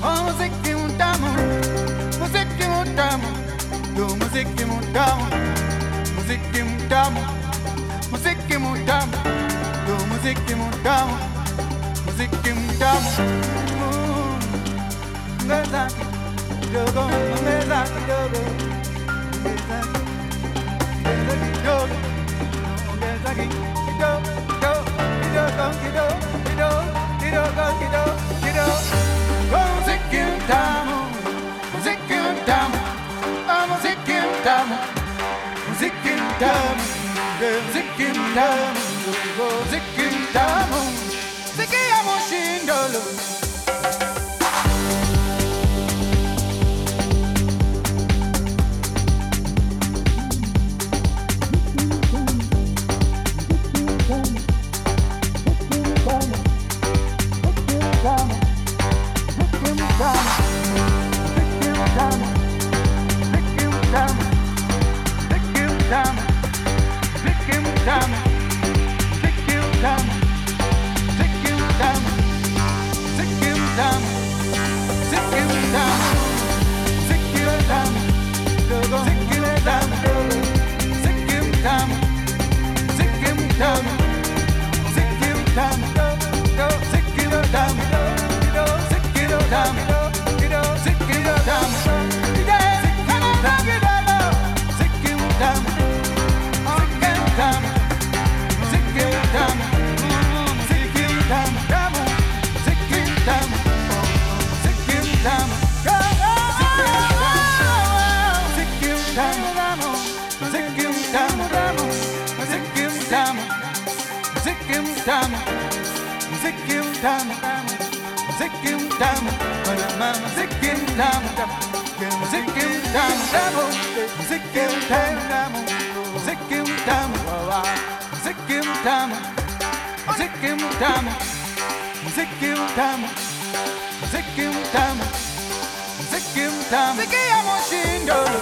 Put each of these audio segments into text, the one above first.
Oh, musique mutamu, musique mutamu, yo musique mutamu, musique mutamu, musique mutamu, yo musique mutamu, musique mutamu. Ngezaki mm. dogo, ngezaki dogo, ngezaki, ngezaki dogo, ngezaki dogo, dogo, dogo, dogo, dogo, dogo, dogo, dogo ongeza kidogo, ongeza kidogo, kidogo, kidogo, kidogo, kidogo, kidogo, kidogo. Oh, muziki mtamu, muziki mtamu, oh, muziki mtamu. Muziki mtamu, muziki mtamu, muziki mtamu, muziki ya Moshindolo. Muziki ya Moshindolo.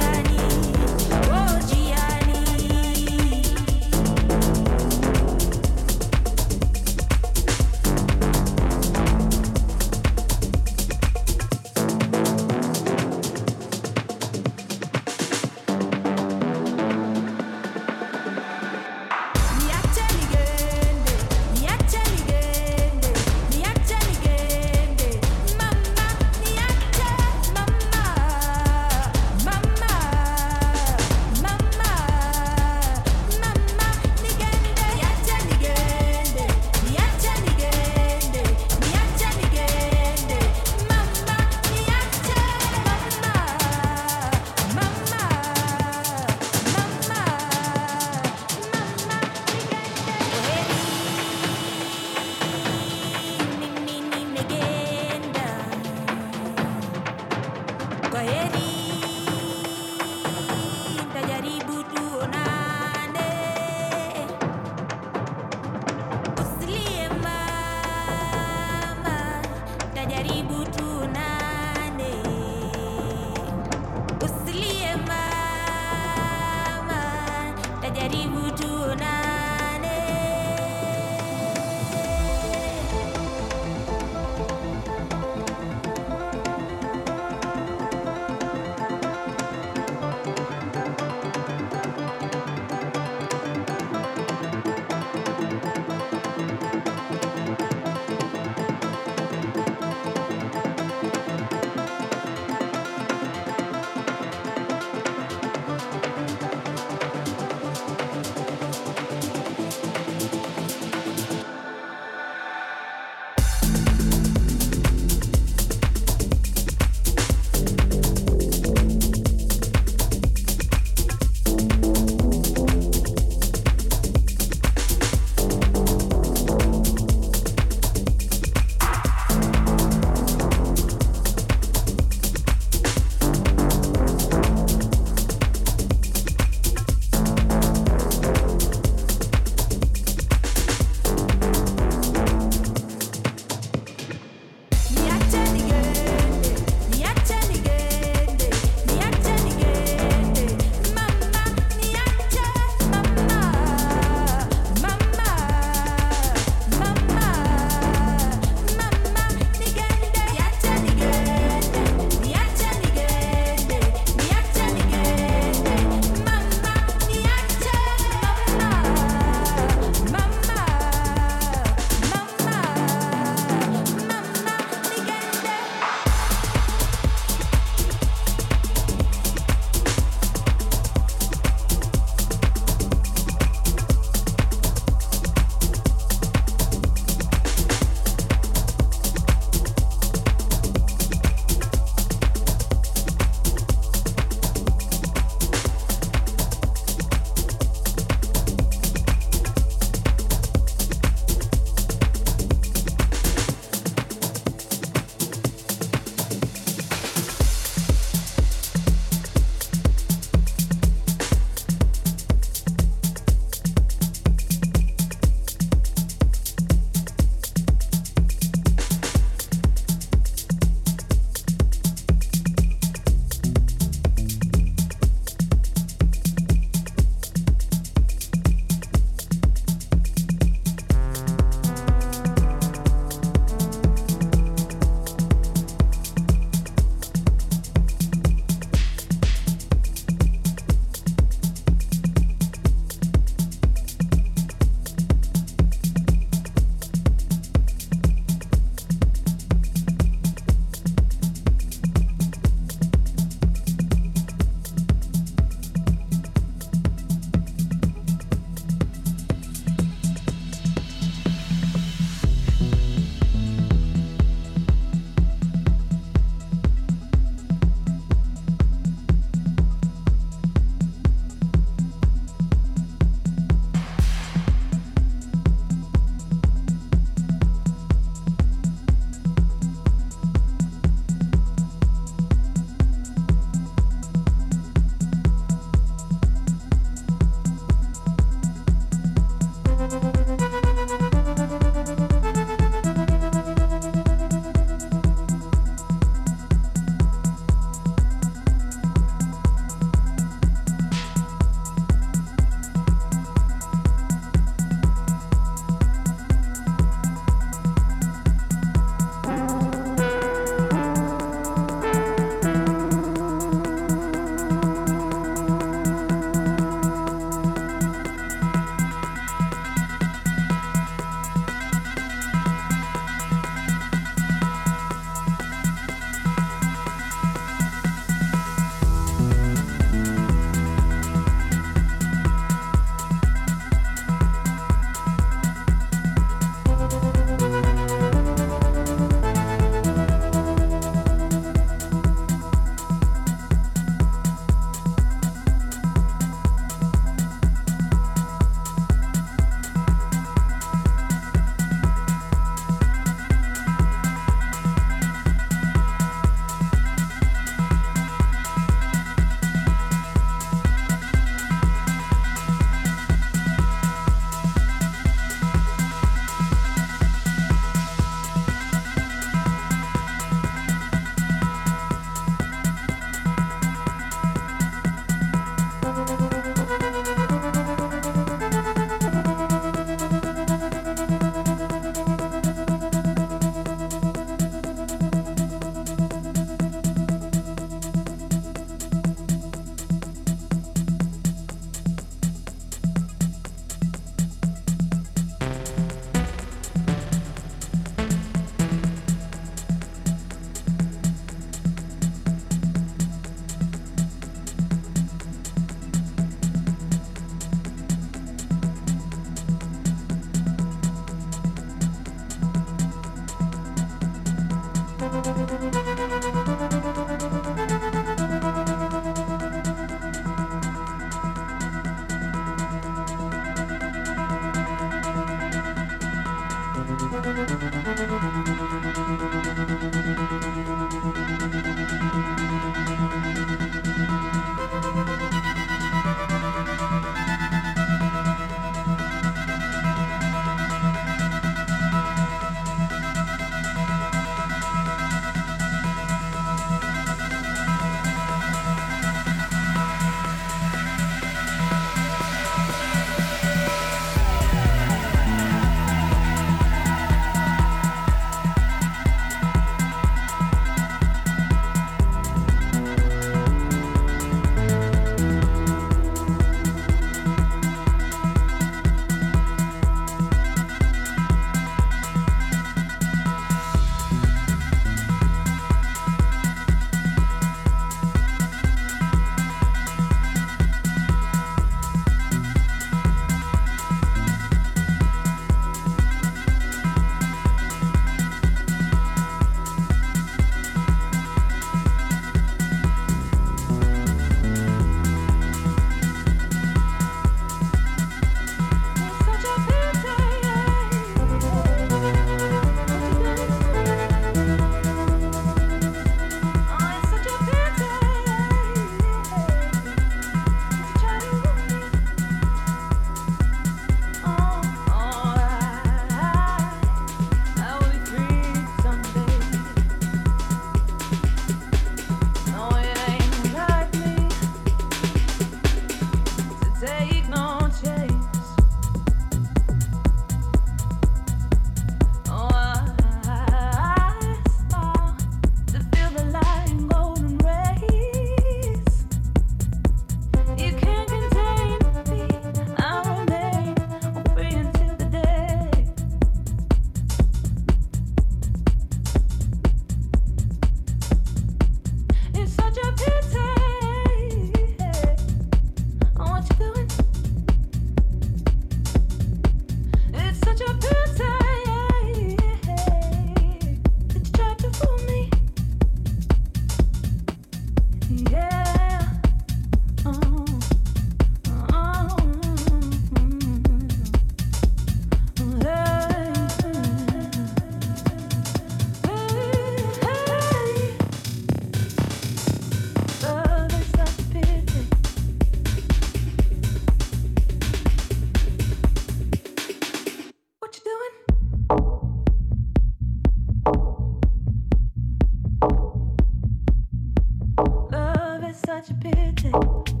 music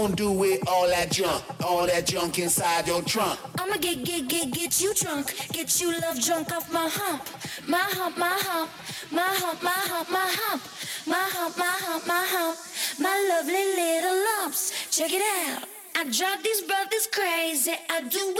gonna do with all that junk? All that junk inside your trunk. I'ma get, get, get, get you drunk. Get you love drunk off my hump. My hump, my hump. My hump, my hump, my hump. My hump, my hump, my hump. My lovely little lumps. Check it out. I drive these brothers crazy. I do it.